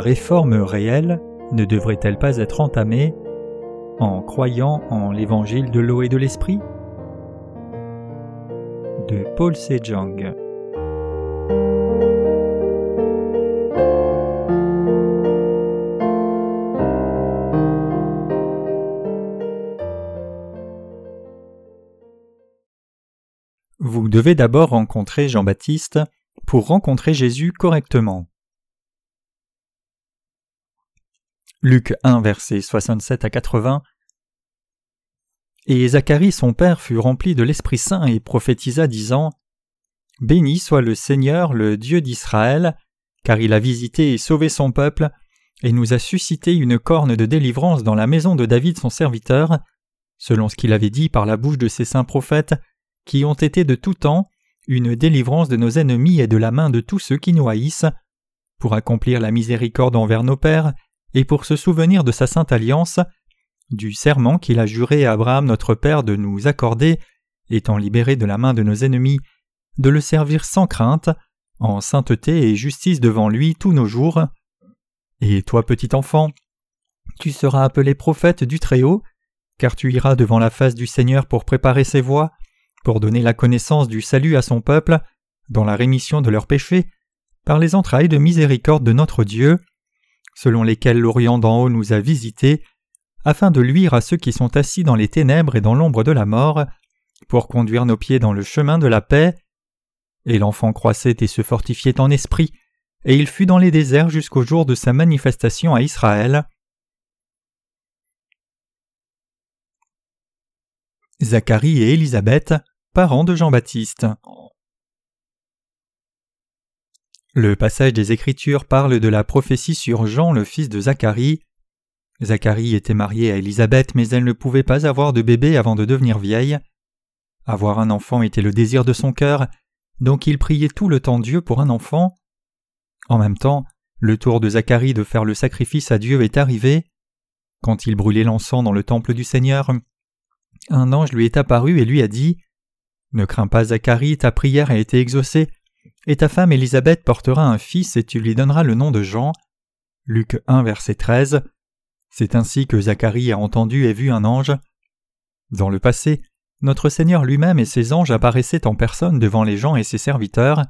réforme réelle ne devrait-elle pas être entamée en croyant en l'évangile de l'eau et de l'esprit? De Paul Sejong. Vous devez d'abord rencontrer Jean-Baptiste pour rencontrer Jésus correctement. Luc 1, versets 67 à 80 Et Zacharie son père fut rempli de l'Esprit Saint et prophétisa disant Béni soit le Seigneur, le Dieu d'Israël, car il a visité et sauvé son peuple, et nous a suscité une corne de délivrance dans la maison de David son serviteur, selon ce qu'il avait dit par la bouche de ses saints prophètes, qui ont été de tout temps une délivrance de nos ennemis et de la main de tous ceux qui nous haïssent, pour accomplir la miséricorde envers nos pères, et pour se souvenir de sa sainte alliance, du serment qu'il a juré à Abraham notre Père de nous accorder, étant libéré de la main de nos ennemis, de le servir sans crainte, en sainteté et justice devant lui tous nos jours. Et toi, petit enfant, tu seras appelé prophète du Très-Haut, car tu iras devant la face du Seigneur pour préparer ses voies, pour donner la connaissance du salut à son peuple, dans la rémission de leurs péchés, par les entrailles de miséricorde de notre Dieu, selon lesquels l'Orient d'en haut nous a visités, afin de luire à ceux qui sont assis dans les ténèbres et dans l'ombre de la mort, pour conduire nos pieds dans le chemin de la paix. Et l'enfant croissait et se fortifiait en esprit, et il fut dans les déserts jusqu'au jour de sa manifestation à Israël. Zacharie et Élisabeth, parents de Jean-Baptiste. Le passage des Écritures parle de la prophétie sur Jean, le fils de Zacharie. Zacharie était marié à Élisabeth, mais elle ne pouvait pas avoir de bébé avant de devenir vieille. Avoir un enfant était le désir de son cœur, donc il priait tout le temps Dieu pour un enfant. En même temps, le tour de Zacharie de faire le sacrifice à Dieu est arrivé. Quand il brûlait l'encens dans le temple du Seigneur, un ange lui est apparu et lui a dit Ne crains pas, Zacharie, ta prière a été exaucée, et ta femme Élisabeth portera un fils et tu lui donneras le nom de Jean. Luc 1, verset 13. C'est ainsi que Zacharie a entendu et vu un ange. Dans le passé, notre Seigneur lui-même et ses anges apparaissaient en personne devant les gens et ses serviteurs.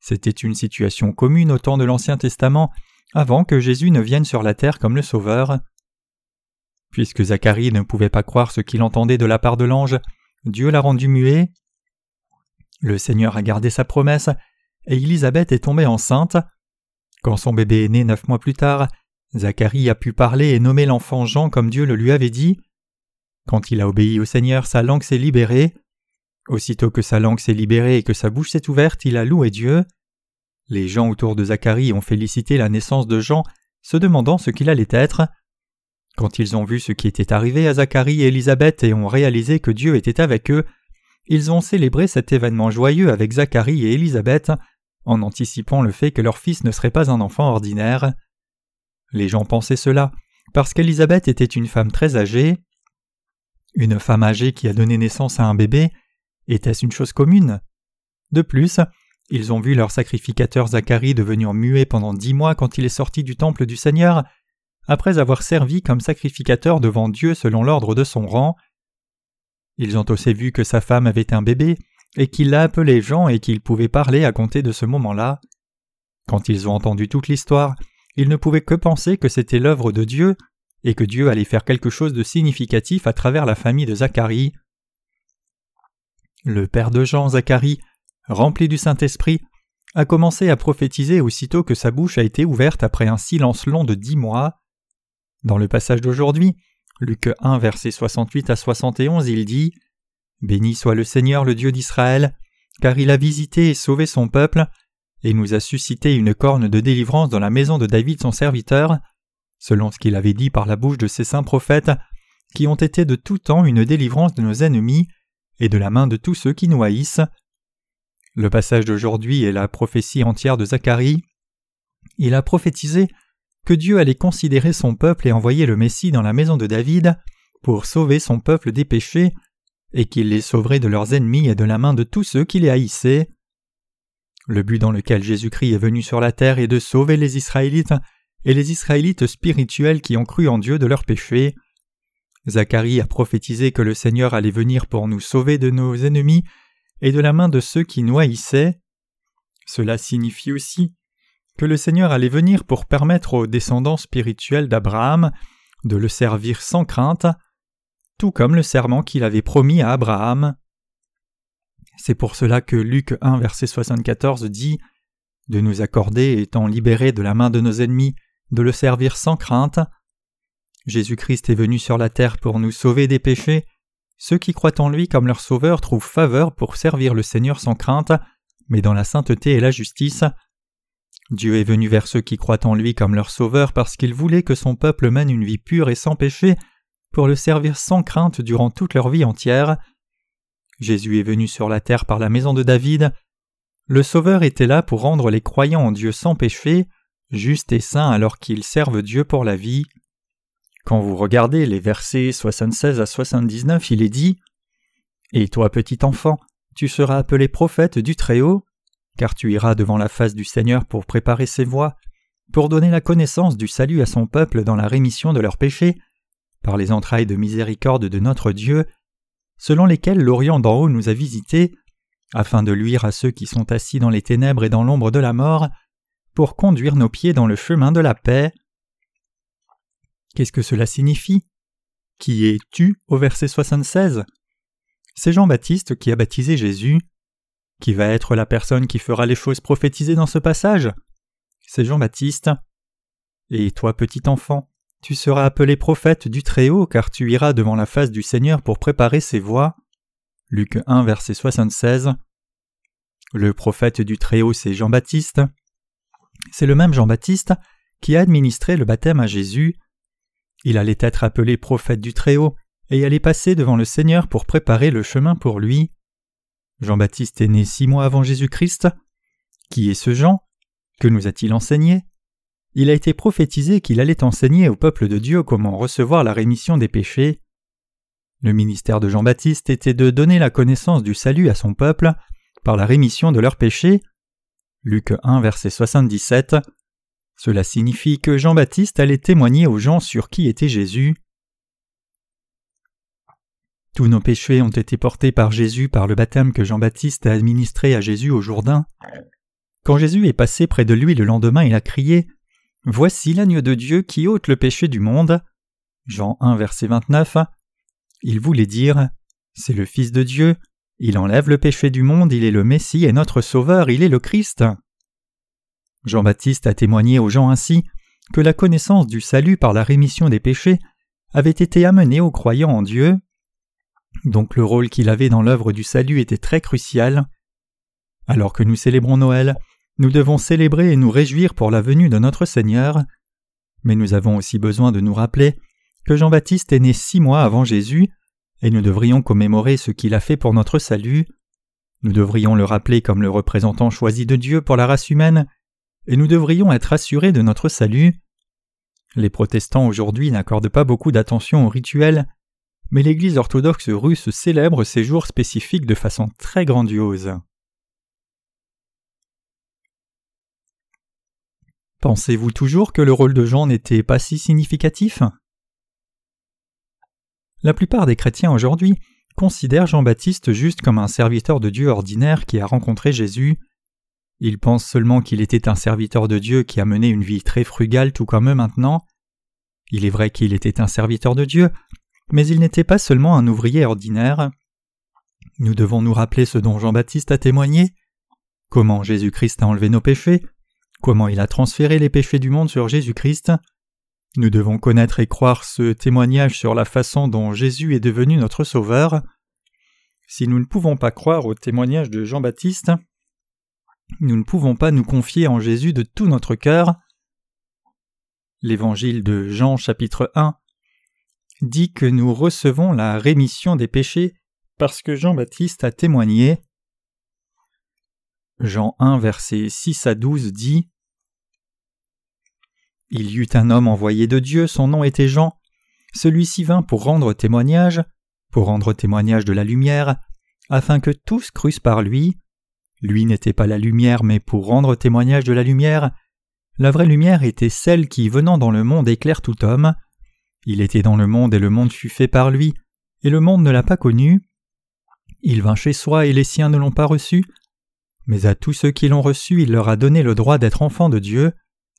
C'était une situation commune au temps de l'Ancien Testament, avant que Jésus ne vienne sur la terre comme le Sauveur. Puisque Zacharie ne pouvait pas croire ce qu'il entendait de la part de l'ange, Dieu l'a rendu muet. Le Seigneur a gardé sa promesse et Élisabeth est tombée enceinte. Quand son bébé est né neuf mois plus tard, Zacharie a pu parler et nommer l'enfant Jean comme Dieu le lui avait dit. Quand il a obéi au Seigneur, sa langue s'est libérée. Aussitôt que sa langue s'est libérée et que sa bouche s'est ouverte, il a loué Dieu. Les gens autour de Zacharie ont félicité la naissance de Jean, se demandant ce qu'il allait être. Quand ils ont vu ce qui était arrivé à Zacharie et Élisabeth et ont réalisé que Dieu était avec eux, ils ont célébré cet événement joyeux avec Zacharie et Élisabeth en anticipant le fait que leur fils ne serait pas un enfant ordinaire. Les gens pensaient cela parce qu'Élisabeth était une femme très âgée. Une femme âgée qui a donné naissance à un bébé, était-ce une chose commune De plus, ils ont vu leur sacrificateur Zacharie devenir muet pendant dix mois quand il est sorti du temple du Seigneur, après avoir servi comme sacrificateur devant Dieu selon l'ordre de son rang. Ils ont aussi vu que sa femme avait un bébé, et qu'il l'a appelé Jean et qu'il pouvait parler à compter de ce moment-là. Quand ils ont entendu toute l'histoire, ils ne pouvaient que penser que c'était l'œuvre de Dieu, et que Dieu allait faire quelque chose de significatif à travers la famille de Zacharie. Le père de Jean, Zacharie, rempli du Saint-Esprit, a commencé à prophétiser aussitôt que sa bouche a été ouverte après un silence long de dix mois. Dans le passage d'aujourd'hui, Luc 1, verset 68 à 71, il dit Béni soit le Seigneur, le Dieu d'Israël, car il a visité et sauvé son peuple, et nous a suscité une corne de délivrance dans la maison de David son serviteur, selon ce qu'il avait dit par la bouche de ses saints prophètes, qui ont été de tout temps une délivrance de nos ennemis, et de la main de tous ceux qui nous haïssent. Le passage d'aujourd'hui est la prophétie entière de Zacharie. Il a prophétisé que Dieu allait considérer son peuple et envoyer le Messie dans la maison de David pour sauver son peuple des péchés, et qu'il les sauverait de leurs ennemis et de la main de tous ceux qui les haïssaient. Le but dans lequel Jésus-Christ est venu sur la terre est de sauver les Israélites et les Israélites spirituels qui ont cru en Dieu de leurs péchés. Zacharie a prophétisé que le Seigneur allait venir pour nous sauver de nos ennemis et de la main de ceux qui nous haïssaient. Cela signifie aussi que le Seigneur allait venir pour permettre aux descendants spirituels d'Abraham de le servir sans crainte, comme le serment qu'il avait promis à Abraham. C'est pour cela que Luc 1 verset 74 dit de nous accorder, étant libérés de la main de nos ennemis, de le servir sans crainte. Jésus-Christ est venu sur la terre pour nous sauver des péchés. Ceux qui croient en lui comme leur sauveur trouvent faveur pour servir le Seigneur sans crainte, mais dans la sainteté et la justice. Dieu est venu vers ceux qui croient en lui comme leur sauveur parce qu'il voulait que son peuple mène une vie pure et sans péché pour le servir sans crainte durant toute leur vie entière. Jésus est venu sur la terre par la maison de David. Le Sauveur était là pour rendre les croyants en Dieu sans péché, justes et saints alors qu'ils servent Dieu pour la vie. Quand vous regardez les versets 76 à 79, il est dit Et toi, petit enfant, tu seras appelé prophète du Très-Haut, car tu iras devant la face du Seigneur pour préparer ses voies, pour donner la connaissance du salut à son peuple dans la rémission de leurs péchés, par les entrailles de miséricorde de notre Dieu, selon lesquelles l'Orient d'en haut nous a visités, afin de luire à ceux qui sont assis dans les ténèbres et dans l'ombre de la mort, pour conduire nos pieds dans le chemin de la paix. Qu'est-ce que cela signifie? Qui es-tu? Au verset 76 C'est Jean-Baptiste qui a baptisé Jésus. Qui va être la personne qui fera les choses prophétisées dans ce passage? C'est Jean-Baptiste. Et toi, petit enfant, tu seras appelé prophète du Très-Haut, car tu iras devant la face du Seigneur pour préparer ses voies. Luc 1, verset 76. Le prophète du Très-Haut, c'est Jean-Baptiste. C'est le même Jean-Baptiste qui a administré le baptême à Jésus. Il allait être appelé prophète du Très-Haut et allait passer devant le Seigneur pour préparer le chemin pour lui. Jean-Baptiste est né six mois avant Jésus-Christ. Qui est ce Jean? Que nous a-t-il enseigné? Il a été prophétisé qu'il allait enseigner au peuple de Dieu comment recevoir la rémission des péchés. Le ministère de Jean-Baptiste était de donner la connaissance du salut à son peuple par la rémission de leurs péchés. Luc 1 verset 77. Cela signifie que Jean-Baptiste allait témoigner aux gens sur qui était Jésus. Tous nos péchés ont été portés par Jésus par le baptême que Jean-Baptiste a administré à Jésus au Jourdain. Quand Jésus est passé près de lui le lendemain, il a crié Voici l'agneau de Dieu qui ôte le péché du monde. Jean 1 verset 29. Il voulait dire C'est le Fils de Dieu, il enlève le péché du monde, il est le Messie et notre Sauveur, il est le Christ. Jean-Baptiste a témoigné aux gens ainsi que la connaissance du salut par la rémission des péchés avait été amenée aux croyants en Dieu. Donc le rôle qu'il avait dans l'œuvre du salut était très crucial. Alors que nous célébrons Noël, nous devons célébrer et nous réjouir pour la venue de notre Seigneur, mais nous avons aussi besoin de nous rappeler que Jean-Baptiste est né six mois avant Jésus, et nous devrions commémorer ce qu'il a fait pour notre salut. Nous devrions le rappeler comme le représentant choisi de Dieu pour la race humaine, et nous devrions être assurés de notre salut. Les protestants aujourd'hui n'accordent pas beaucoup d'attention aux rituels, mais l'Église orthodoxe russe célèbre ces jours spécifiques de façon très grandiose. Pensez-vous toujours que le rôle de Jean n'était pas si significatif? La plupart des chrétiens aujourd'hui considèrent Jean-Baptiste juste comme un serviteur de Dieu ordinaire qui a rencontré Jésus. Ils pensent seulement qu'il était un serviteur de Dieu qui a mené une vie très frugale tout comme eux maintenant. Il est vrai qu'il était un serviteur de Dieu, mais il n'était pas seulement un ouvrier ordinaire. Nous devons nous rappeler ce dont Jean-Baptiste a témoigné, comment Jésus-Christ a enlevé nos péchés, comment il a transféré les péchés du monde sur Jésus-Christ? Nous devons connaître et croire ce témoignage sur la façon dont Jésus est devenu notre Sauveur. Si nous ne pouvons pas croire au témoignage de Jean-Baptiste, nous ne pouvons pas nous confier en Jésus de tout notre cœur. L'évangile de Jean chapitre 1 dit que nous recevons la rémission des péchés parce que Jean-Baptiste a témoigné. Jean 1 versets 6 à 12 dit il y eut un homme envoyé de Dieu, son nom était Jean. Celui-ci vint pour rendre témoignage, pour rendre témoignage de la lumière, afin que tous crussent par lui. Lui n'était pas la lumière, mais pour rendre témoignage de la lumière. la vraie lumière était celle qui, venant dans le monde, éclaire tout homme. Il était dans le monde et le monde fut fait par lui, et le monde ne l'a pas connu. Il vint chez soi et les siens ne l'ont pas reçu. Mais à tous ceux qui l'ont reçu, il leur a donné le droit d'être enfants de Dieu,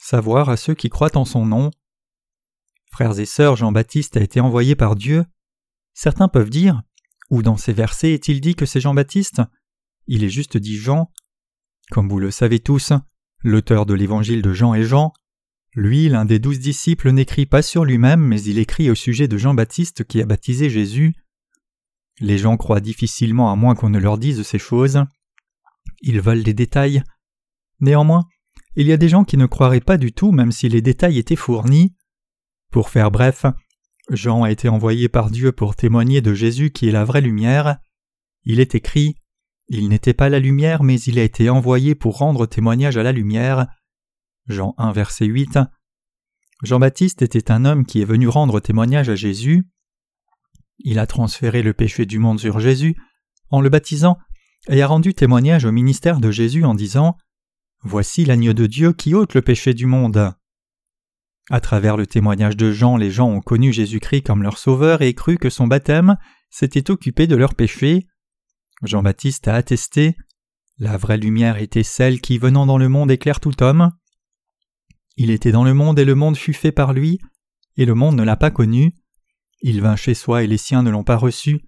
savoir à ceux qui croient en son nom. Frères et sœurs, Jean-Baptiste a été envoyé par Dieu. Certains peuvent dire Où dans ces versets est-il dit que c'est Jean-Baptiste? Il est juste dit Jean. Comme vous le savez tous, l'auteur de l'évangile de Jean est Jean. Lui, l'un des douze disciples, n'écrit pas sur lui-même, mais il écrit au sujet de Jean-Baptiste qui a baptisé Jésus. Les gens croient difficilement à moins qu'on ne leur dise ces choses. Ils veulent des détails. Néanmoins, il y a des gens qui ne croiraient pas du tout même si les détails étaient fournis. Pour faire bref, Jean a été envoyé par Dieu pour témoigner de Jésus qui est la vraie lumière. Il est écrit Il n'était pas la lumière, mais il a été envoyé pour rendre témoignage à la lumière. Jean 1, verset 8. Jean-Baptiste était un homme qui est venu rendre témoignage à Jésus. Il a transféré le péché du monde sur Jésus en le baptisant et a rendu témoignage au ministère de Jésus en disant Voici l'agneau de Dieu qui ôte le péché du monde. À travers le témoignage de Jean, les gens ont connu Jésus-Christ comme leur sauveur et cru que son baptême s'était occupé de leurs péchés. Jean-Baptiste a attesté La vraie lumière était celle qui, venant dans le monde, éclaire tout homme. Il était dans le monde et le monde fut fait par lui, et le monde ne l'a pas connu. Il vint chez soi et les siens ne l'ont pas reçu.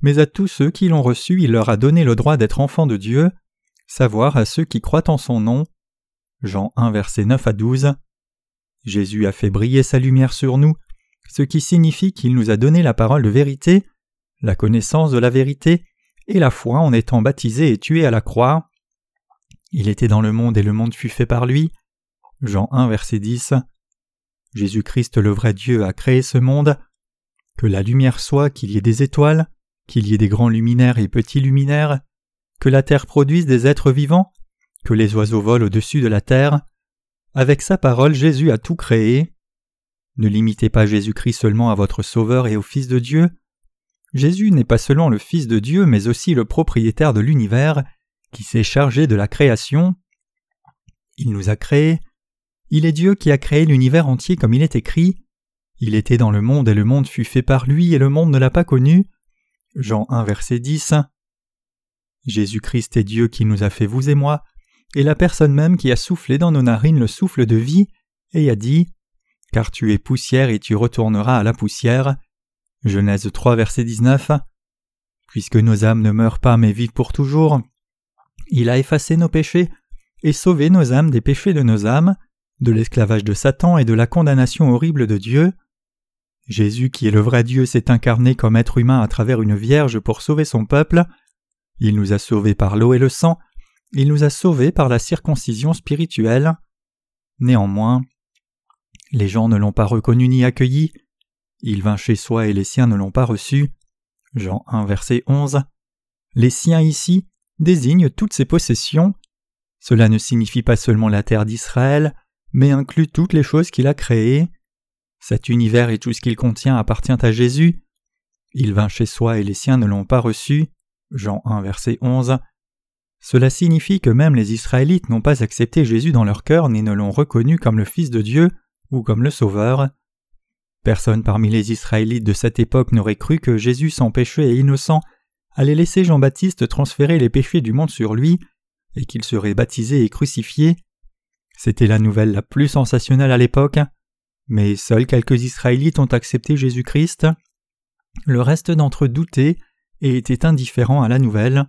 Mais à tous ceux qui l'ont reçu, il leur a donné le droit d'être enfants de Dieu, savoir à ceux qui croient en son nom. Jean 1 verset 9 à 12. Jésus a fait briller sa lumière sur nous, ce qui signifie qu'il nous a donné la parole de vérité, la connaissance de la vérité, et la foi en étant baptisé et tué à la croix. Il était dans le monde et le monde fut fait par lui. Jean 1 verset 10. Jésus-Christ le vrai Dieu a créé ce monde. Que la lumière soit, qu'il y ait des étoiles, qu'il y ait des grands luminaires et petits luminaires, que la terre produise des êtres vivants, que les oiseaux volent au-dessus de la terre. Avec sa parole, Jésus a tout créé. Ne limitez pas Jésus-Christ seulement à votre Sauveur et au Fils de Dieu. Jésus n'est pas seulement le Fils de Dieu, mais aussi le propriétaire de l'univers, qui s'est chargé de la création. Il nous a créés. Il est Dieu qui a créé l'univers entier comme il est écrit. Il était dans le monde et le monde fut fait par lui et le monde ne l'a pas connu. Jean 1 verset 10. Jésus-Christ est Dieu qui nous a fait vous et moi, et la personne même qui a soufflé dans nos narines le souffle de vie, et a dit Car tu es poussière et tu retourneras à la poussière. Genèse 3, verset 19. Puisque nos âmes ne meurent pas mais vivent pour toujours, il a effacé nos péchés et sauvé nos âmes des péchés de nos âmes, de l'esclavage de Satan et de la condamnation horrible de Dieu. Jésus, qui est le vrai Dieu, s'est incarné comme être humain à travers une vierge pour sauver son peuple. Il nous a sauvés par l'eau et le sang, il nous a sauvés par la circoncision spirituelle. Néanmoins, les gens ne l'ont pas reconnu ni accueilli. Il vint chez soi et les siens ne l'ont pas reçu. Jean 1 verset 11. Les siens ici désignent toutes ses possessions. Cela ne signifie pas seulement la terre d'Israël, mais inclut toutes les choses qu'il a créées. Cet univers et tout ce qu'il contient appartient à Jésus. Il vint chez soi et les siens ne l'ont pas reçu. Jean 1 verset 11. Cela signifie que même les Israélites n'ont pas accepté Jésus dans leur cœur ni ne l'ont reconnu comme le Fils de Dieu ou comme le Sauveur. Personne parmi les Israélites de cette époque n'aurait cru que Jésus sans péché et innocent allait laisser Jean-Baptiste transférer les péchés du monde sur lui et qu'il serait baptisé et crucifié. C'était la nouvelle la plus sensationnelle à l'époque, mais seuls quelques Israélites ont accepté Jésus-Christ. Le reste d'entre eux doutaient et étaient indifférents à la nouvelle.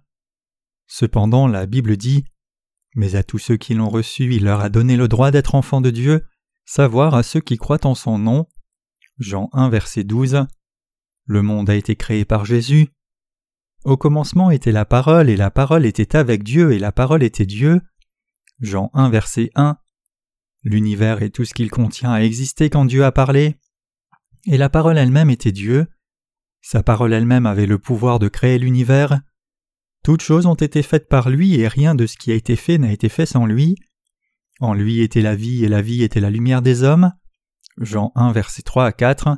Cependant, la Bible dit Mais à tous ceux qui l'ont reçu, il leur a donné le droit d'être enfants de Dieu, savoir à ceux qui croient en son nom. Jean 1, verset 12. Le monde a été créé par Jésus. Au commencement était la parole, et la parole était avec Dieu, et la parole était Dieu. Jean 1, verset 1. L'univers et tout ce qu'il contient a existé quand Dieu a parlé, et la parole elle-même était Dieu. Sa parole elle-même avait le pouvoir de créer l'univers. Toutes choses ont été faites par lui et rien de ce qui a été fait n'a été fait sans lui. En lui était la vie et la vie était la lumière des hommes. Jean 1 versets 3 à 4.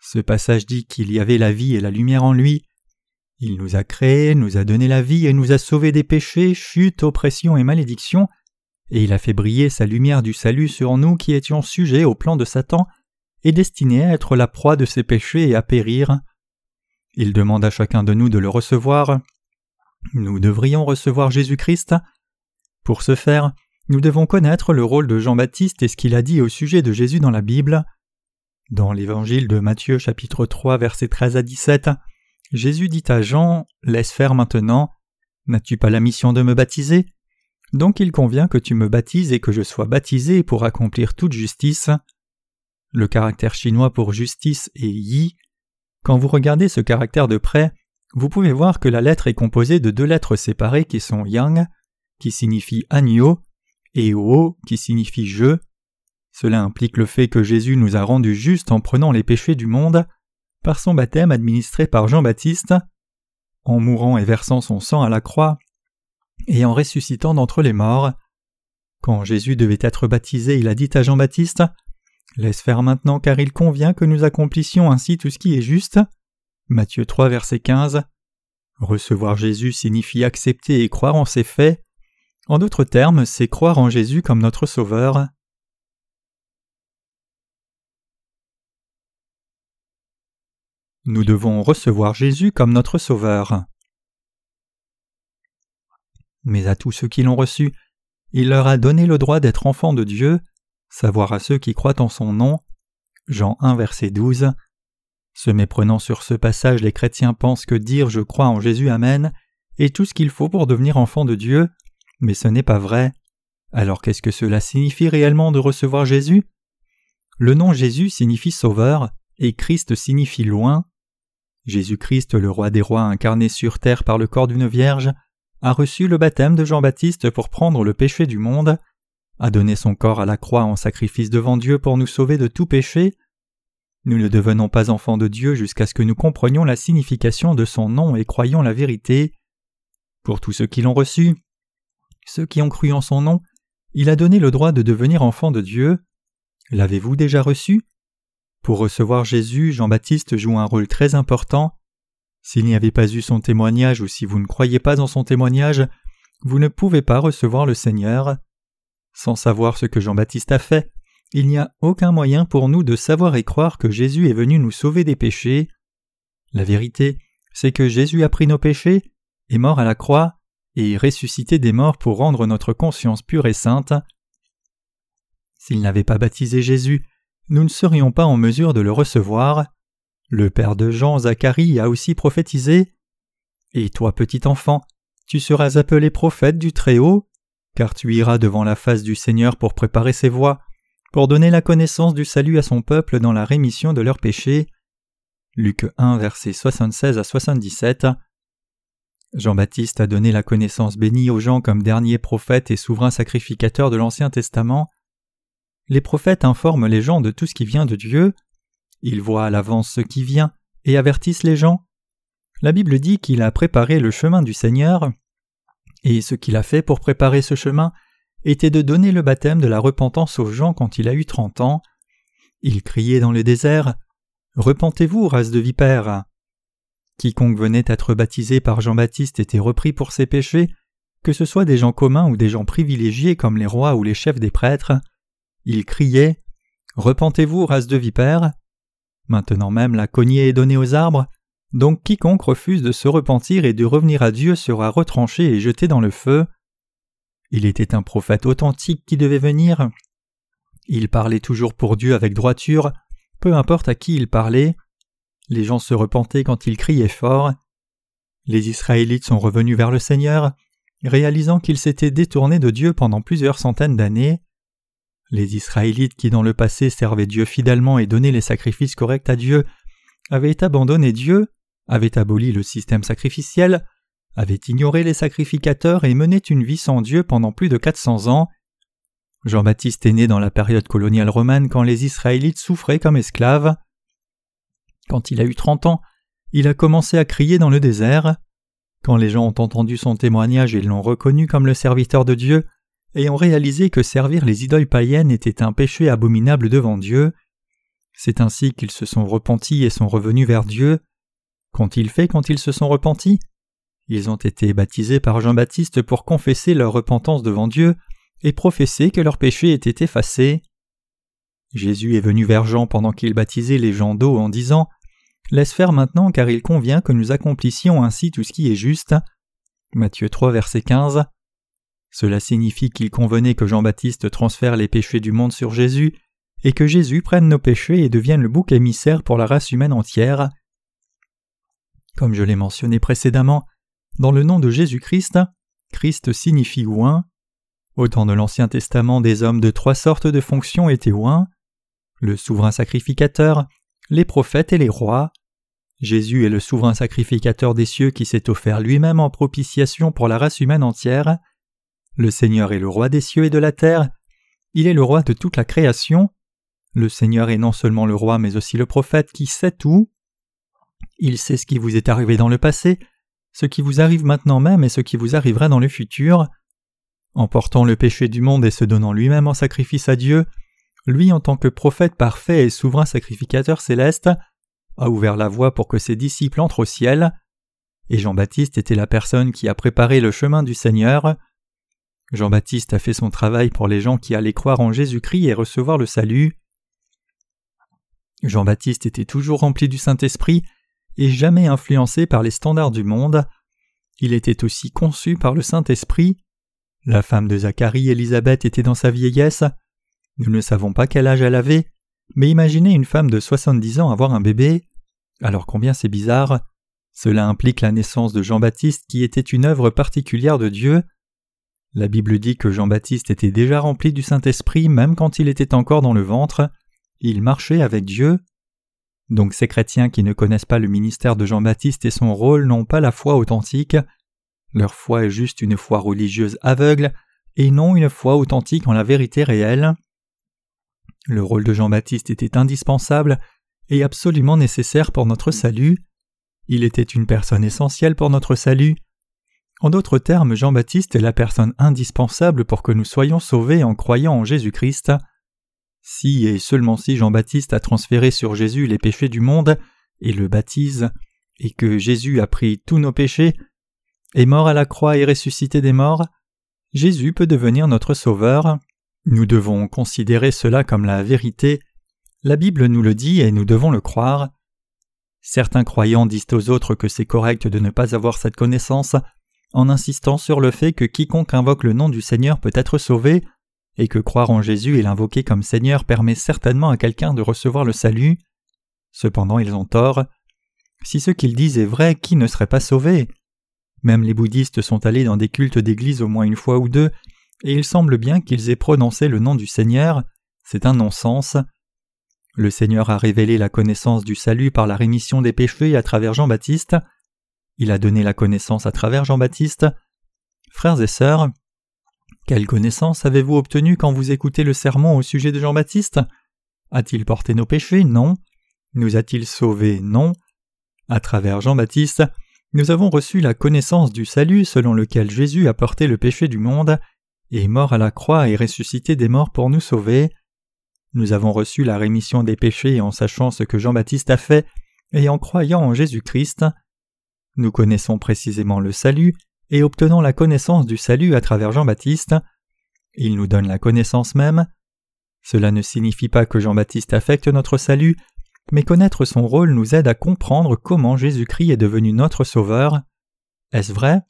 Ce passage dit qu'il y avait la vie et la lumière en lui. Il nous a créés, nous a donné la vie et nous a sauvés des péchés, chutes, oppressions et malédictions, et il a fait briller sa lumière du salut sur nous qui étions sujets au plan de Satan et destinés à être la proie de ses péchés et à périr. Il demande à chacun de nous de le recevoir. Nous devrions recevoir Jésus-Christ. Pour ce faire, nous devons connaître le rôle de Jean-Baptiste et ce qu'il a dit au sujet de Jésus dans la Bible. Dans l'évangile de Matthieu chapitre 3 versets 13 à 17, Jésus dit à Jean Laisse faire maintenant. N'as-tu pas la mission de me baptiser? Donc il convient que tu me baptises et que je sois baptisé pour accomplir toute justice. Le caractère chinois pour justice est yi. Quand vous regardez ce caractère de près, vous pouvez voir que la lettre est composée de deux lettres séparées qui sont yang, qui signifie agneau, et o, qui signifie je. Cela implique le fait que Jésus nous a rendus justes en prenant les péchés du monde par son baptême administré par Jean-Baptiste en mourant et versant son sang à la croix, et en ressuscitant d'entre les morts. Quand Jésus devait être baptisé, il a dit à Jean-Baptiste Laisse faire maintenant, car il convient que nous accomplissions ainsi tout ce qui est juste. Matthieu 3, verset 15. Recevoir Jésus signifie accepter et croire en ses faits. En d'autres termes, c'est croire en Jésus comme notre Sauveur. Nous devons recevoir Jésus comme notre Sauveur. Mais à tous ceux qui l'ont reçu, il leur a donné le droit d'être enfants de Dieu, savoir à ceux qui croient en son nom. Jean 1 verset 12. Se méprenant sur ce passage, les chrétiens pensent que dire je crois en Jésus Amen est tout ce qu'il faut pour devenir enfant de Dieu, mais ce n'est pas vrai. Alors qu'est-ce que cela signifie réellement de recevoir Jésus? Le nom Jésus signifie sauveur et Christ signifie loin. Jésus-Christ, le roi des rois incarné sur terre par le corps d'une vierge, a reçu le baptême de Jean-Baptiste pour prendre le péché du monde, a donné son corps à la croix en sacrifice devant Dieu pour nous sauver de tout péché. Nous ne devenons pas enfants de Dieu jusqu'à ce que nous comprenions la signification de son nom et croyions la vérité. Pour tous ceux qui l'ont reçu, ceux qui ont cru en son nom, il a donné le droit de devenir enfants de Dieu. L'avez-vous déjà reçu? Pour recevoir Jésus, Jean-Baptiste joue un rôle très important. S'il n'y avait pas eu son témoignage ou si vous ne croyez pas en son témoignage, vous ne pouvez pas recevoir le Seigneur. Sans savoir ce que Jean-Baptiste a fait, il n'y a aucun moyen pour nous de savoir et croire que Jésus est venu nous sauver des péchés. La vérité, c'est que Jésus a pris nos péchés, est mort à la croix, et ressuscité des morts pour rendre notre conscience pure et sainte. S'il n'avait pas baptisé Jésus, nous ne serions pas en mesure de le recevoir. Le père de Jean, Zacharie, a aussi prophétisé. Et toi, petit enfant, tu seras appelé prophète du Très-Haut, car tu iras devant la face du Seigneur pour préparer ses voies, pour donner la connaissance du salut à son peuple dans la rémission de leurs péchés. Luc 1, versets 76 à 77. Jean-Baptiste a donné la connaissance bénie aux gens comme dernier prophète et souverain sacrificateur de l'Ancien Testament les prophètes informent les gens de tout ce qui vient de Dieu, ils voient à l'avance ce qui vient et avertissent les gens. La Bible dit qu'il a préparé le chemin du Seigneur, et ce qu'il a fait pour préparer ce chemin était de donner le baptême de la repentance aux gens quand il a eu trente ans. Il criait dans le désert Repentez-vous, race de vipères Quiconque venait être baptisé par Jean-Baptiste était repris pour ses péchés, que ce soit des gens communs ou des gens privilégiés comme les rois ou les chefs des prêtres. Il criait Repentez-vous, race de vipères Maintenant même la cognée est donnée aux arbres, donc quiconque refuse de se repentir et de revenir à Dieu sera retranché et jeté dans le feu. Il était un prophète authentique qui devait venir. Il parlait toujours pour Dieu avec droiture, peu importe à qui il parlait. Les gens se repentaient quand il criait fort. Les Israélites sont revenus vers le Seigneur, réalisant qu'ils s'étaient détournés de Dieu pendant plusieurs centaines d'années. Les Israélites qui dans le passé servaient Dieu fidèlement et donnaient les sacrifices corrects à Dieu avaient abandonné Dieu, avaient aboli le système sacrificiel, avaient ignoré les sacrificateurs et menaient une vie sans Dieu pendant plus de 400 ans. Jean-Baptiste est né dans la période coloniale romane quand les Israélites souffraient comme esclaves. Quand il a eu trente ans, il a commencé à crier dans le désert. Quand les gens ont entendu son témoignage et l'ont reconnu comme le serviteur de Dieu, et ont réalisé que servir les idoles païennes était un péché abominable devant Dieu. C'est ainsi qu'ils se sont repentis et sont revenus vers Dieu. Qu'ont-ils fait quand ils se sont repentis? Ils ont été baptisés par Jean-Baptiste pour confesser leur repentance devant Dieu et professaient que leurs péchés étaient effacés. Jésus est venu vers Jean pendant qu'il baptisait les gens d'eau en disant Laisse faire maintenant car il convient que nous accomplissions ainsi tout ce qui est juste. Matthieu 3 verset 15. Cela signifie qu'il convenait que Jean-Baptiste transfère les péchés du monde sur Jésus et que Jésus prenne nos péchés et devienne le bouc émissaire pour la race humaine entière. Comme je l'ai mentionné précédemment, dans le nom de Jésus-Christ, Christ signifie oint. Au temps de l'Ancien Testament, des hommes de trois sortes de fonctions étaient oints le souverain sacrificateur, les prophètes et les rois. Jésus est le souverain sacrificateur des cieux qui s'est offert lui-même en propitiation pour la race humaine entière. Le Seigneur est le roi des cieux et de la terre. Il est le roi de toute la création. Le Seigneur est non seulement le roi mais aussi le prophète qui sait tout. Il sait ce qui vous est arrivé dans le passé, ce qui vous arrive maintenant même et ce qui vous arrivera dans le futur. En portant le péché du monde et se donnant lui-même en sacrifice à Dieu, lui en tant que prophète parfait et souverain sacrificateur céleste, a ouvert la voie pour que ses disciples entrent au ciel, et Jean-Baptiste était la personne qui a préparé le chemin du Seigneur. Jean-Baptiste a fait son travail pour les gens qui allaient croire en Jésus-Christ et recevoir le salut. Jean-Baptiste était toujours rempli du Saint-Esprit et jamais influencé par les standards du monde. Il était aussi conçu par le Saint-Esprit. La femme de Zacharie, Élisabeth, était dans sa vieillesse. Nous ne savons pas quel âge elle avait, mais imaginez une femme de 70 ans avoir un bébé. Alors combien c'est bizarre. Cela implique la naissance de Jean-Baptiste qui était une œuvre particulière de Dieu. La Bible dit que Jean-Baptiste était déjà rempli du Saint-Esprit même quand il était encore dans le ventre. Il marchait avec Dieu. Donc ces chrétiens qui ne connaissent pas le ministère de Jean-Baptiste et son rôle n'ont pas la foi authentique. Leur foi est juste une foi religieuse aveugle et non une foi authentique en la vérité réelle. Le rôle de Jean-Baptiste était indispensable et absolument nécessaire pour notre salut. Il était une personne essentielle pour notre salut. En d'autres termes, Jean-Baptiste est la personne indispensable pour que nous soyons sauvés en croyant en Jésus-Christ. Si et seulement si Jean-Baptiste a transféré sur Jésus les péchés du monde et le baptise, et que Jésus a pris tous nos péchés, est mort à la croix et ressuscité des morts, Jésus peut devenir notre Sauveur. Nous devons considérer cela comme la vérité. La Bible nous le dit et nous devons le croire. Certains croyants disent aux autres que c'est correct de ne pas avoir cette connaissance en insistant sur le fait que quiconque invoque le nom du Seigneur peut être sauvé, et que croire en Jésus et l'invoquer comme Seigneur permet certainement à quelqu'un de recevoir le salut. Cependant ils ont tort. Si ce qu'ils disent est vrai, qui ne serait pas sauvé? Même les bouddhistes sont allés dans des cultes d'église au moins une fois ou deux et il semble bien qu'ils aient prononcé le nom du Seigneur, c'est un non-sens. Le Seigneur a révélé la connaissance du salut par la rémission des péchés à travers Jean-Baptiste. Il a donné la connaissance à travers Jean-Baptiste. Frères et sœurs, quelle connaissance avez-vous obtenue quand vous écoutez le sermon au sujet de Jean-Baptiste? A-t-il porté nos péchés? Non. Nous a-t-il sauvés? Non. À travers Jean-Baptiste, nous avons reçu la connaissance du salut selon lequel Jésus a porté le péché du monde est mort à la croix et ressuscité des morts pour nous sauver. Nous avons reçu la rémission des péchés en sachant ce que Jean-Baptiste a fait et en croyant en Jésus-Christ. Nous connaissons précisément le salut et obtenons la connaissance du salut à travers Jean-Baptiste. Il nous donne la connaissance même. Cela ne signifie pas que Jean-Baptiste affecte notre salut, mais connaître son rôle nous aide à comprendre comment Jésus-Christ est devenu notre Sauveur. Est-ce vrai?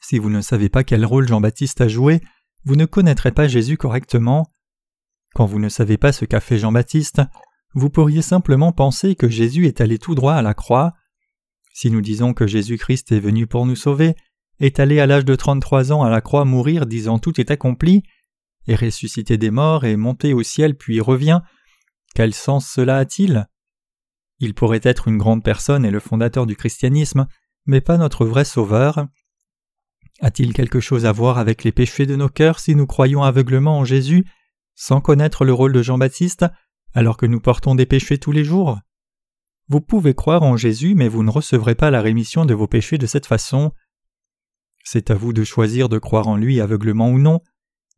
Si vous ne savez pas quel rôle Jean-Baptiste a joué, vous ne connaîtrez pas Jésus correctement. Quand vous ne savez pas ce qu'a fait Jean-Baptiste, vous pourriez simplement penser que Jésus est allé tout droit à la croix. Si nous disons que Jésus-Christ est venu pour nous sauver, est allé à l'âge de 33 ans à la croix mourir disant tout est accompli, est ressuscité des morts et monté au ciel puis revient, quel sens cela a-t-il? Il pourrait être une grande personne et le fondateur du christianisme, mais pas notre vrai sauveur. A-t-il quelque chose à voir avec les péchés de nos cœurs si nous croyons aveuglement en Jésus sans connaître le rôle de Jean-Baptiste alors que nous portons des péchés tous les jours? Vous pouvez croire en Jésus mais vous ne recevrez pas la rémission de vos péchés de cette façon. C'est à vous de choisir de croire en lui aveuglement ou non,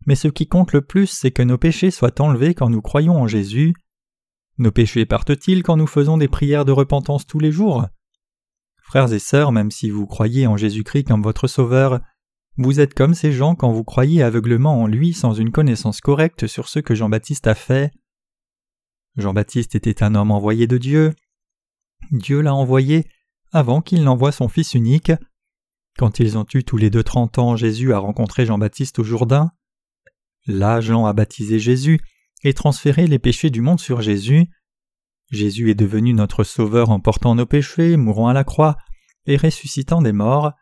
mais ce qui compte le plus c'est que nos péchés soient enlevés quand nous croyons en Jésus. Nos péchés partent-ils quand nous faisons des prières de repentance tous les jours? Frères et sœurs, même si vous croyez en Jésus-Christ comme votre Sauveur, Vous êtes comme ces gens quand vous croyez aveuglement en lui sans une connaissance correcte sur ce que Jean-Baptiste a fait. Jean-Baptiste était un homme envoyé de Dieu. Dieu l'a envoyé avant qu'il n'envoie son Fils unique. Quand ils ont eu tous les deux trente ans, Jésus a rencontré Jean-Baptiste au Jourdain. Là, Jean a baptisé Jésus et transféré les péchés du monde sur Jésus. Jésus est devenu notre Sauveur en portant nos péchés, mourant à la croix et ressuscitant des morts.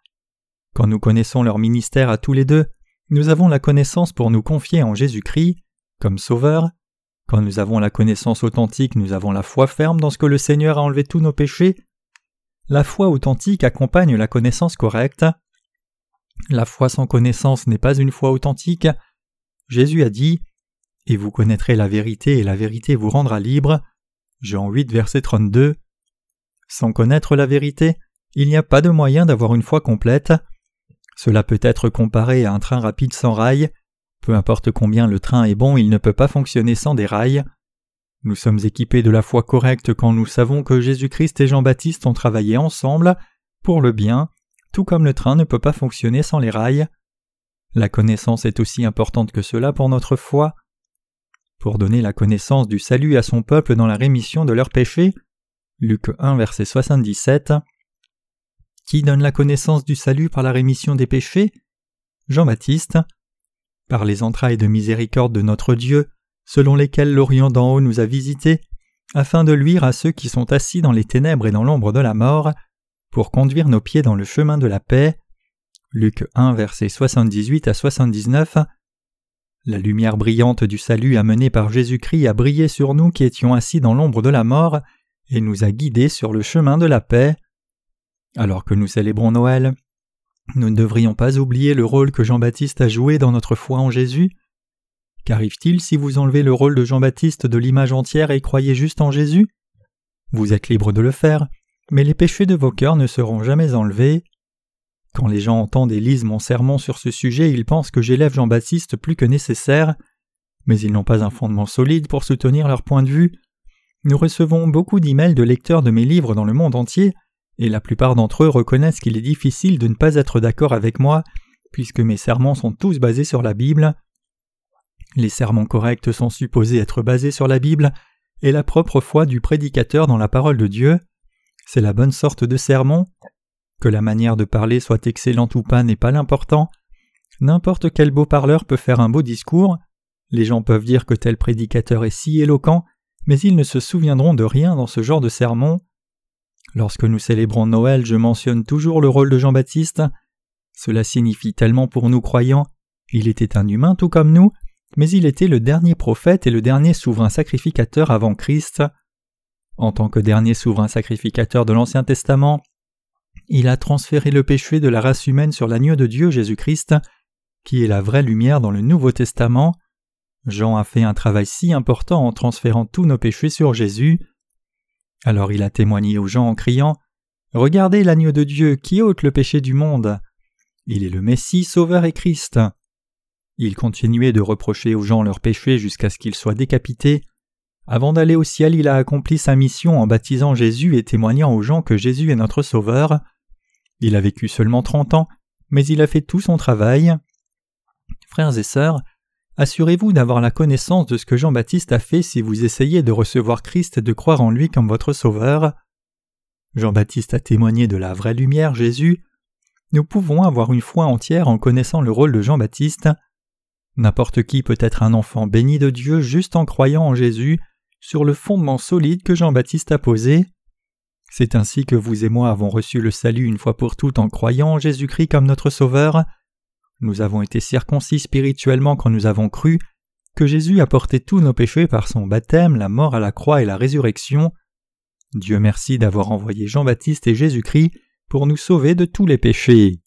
Quand nous connaissons leur ministère à tous les deux, nous avons la connaissance pour nous confier en Jésus-Christ comme Sauveur. Quand nous avons la connaissance authentique, nous avons la foi ferme dans ce que le Seigneur a enlevé tous nos péchés. La foi authentique accompagne la connaissance correcte. La foi sans connaissance n'est pas une foi authentique. Jésus a dit Et vous connaîtrez la vérité, et la vérité vous rendra libre. Jean 8, verset 32. Sans connaître la vérité, il n'y a pas de moyen d'avoir une foi complète. Cela peut être comparé à un train rapide sans rail. Peu importe combien le train est bon, il ne peut pas fonctionner sans des rails. Nous sommes équipés de la foi correcte quand nous savons que Jésus-Christ et Jean-Baptiste ont travaillé ensemble pour le bien, tout comme le train ne peut pas fonctionner sans les rails. La connaissance est aussi importante que cela pour notre foi. Pour donner la connaissance du salut à son peuple dans la rémission de leurs péchés, Luc 1 verset 77. Qui donne la connaissance du salut par la rémission des péchés? Jean-Baptiste. Par les entrailles de miséricorde de notre Dieu, selon lesquelles l'Orient d'en haut nous a visités, afin de luire à ceux qui sont assis dans les ténèbres et dans l'ombre de la mort, pour conduire nos pieds dans le chemin de la paix. Luc 1, versets 78 à 79. La lumière brillante du salut amenée par Jésus-Christ a brillé sur nous qui étions assis dans l'ombre de la mort, et nous a guidés sur le chemin de la paix. Alors que nous célébrons Noël, nous ne devrions pas oublier le rôle que Jean-Baptiste a joué dans notre foi en Jésus. Qu'arrive-t-il si vous enlevez le rôle de Jean-Baptiste de l'image entière et croyez juste en Jésus? Vous êtes libre de le faire, mais les péchés de vos cœurs ne seront jamais enlevés. Quand les gens entendent et lisent mon sermon sur ce sujet, ils pensent que j'élève Jean-Baptiste plus que nécessaire, mais ils n'ont pas un fondement solide pour soutenir leur point de vue. Nous recevons beaucoup d'emails de lecteurs de mes livres dans le monde entier, et la plupart d'entre eux reconnaissent qu'il est difficile de ne pas être d'accord avec moi, puisque mes sermons sont tous basés sur la Bible. Les sermons corrects sont supposés être basés sur la Bible et la propre foi du prédicateur dans la parole de Dieu. C'est la bonne sorte de sermon. Que la manière de parler soit excellente ou pas n'est pas l'important. N'importe quel beau parleur peut faire un beau discours. Les gens peuvent dire que tel prédicateur est si éloquent, mais ils ne se souviendront de rien dans ce genre de sermon. Lorsque nous célébrons Noël, je mentionne toujours le rôle de Jean-Baptiste. Cela signifie tellement pour nous croyants. Il était un humain tout comme nous, mais il était le dernier prophète et le dernier souverain sacrificateur avant Christ. En tant que dernier souverain sacrificateur de l'Ancien Testament, il a transféré le péché de la race humaine sur l'agneau de Dieu Jésus-Christ, qui est la vraie lumière dans le Nouveau Testament. Jean a fait un travail si important en transférant tous nos péchés sur Jésus. Alors il a témoigné aux gens en criant Regardez l'agneau de Dieu qui ôte le péché du monde. Il est le Messie, Sauveur et Christ. Il continuait de reprocher aux gens leurs péchés jusqu'à ce qu'ils soient décapités. Avant d'aller au ciel, il a accompli sa mission en baptisant Jésus et témoignant aux gens que Jésus est notre Sauveur. Il a vécu seulement trente ans, mais il a fait tout son travail. Frères et sœurs, assurez-vous d'avoir la connaissance de ce que Jean-Baptiste a fait si vous essayez de recevoir Christ et de croire en lui comme votre Sauveur. Jean-Baptiste a témoigné de la vraie lumière, Jésus. Nous pouvons avoir une foi entière en connaissant le rôle de Jean-Baptiste. N'importe qui peut être un enfant béni de Dieu juste en croyant en Jésus sur le fondement solide que Jean-Baptiste a posé. C'est ainsi que vous et moi avons reçu le salut une fois pour toutes en croyant en Jésus-Christ comme notre Sauveur. Nous avons été circoncis spirituellement quand nous avons cru que Jésus a porté tous nos péchés par son baptême, la mort à la croix et la résurrection. Dieu merci d'avoir envoyé Jean-Baptiste et Jésus-Christ pour nous sauver de tous les péchés.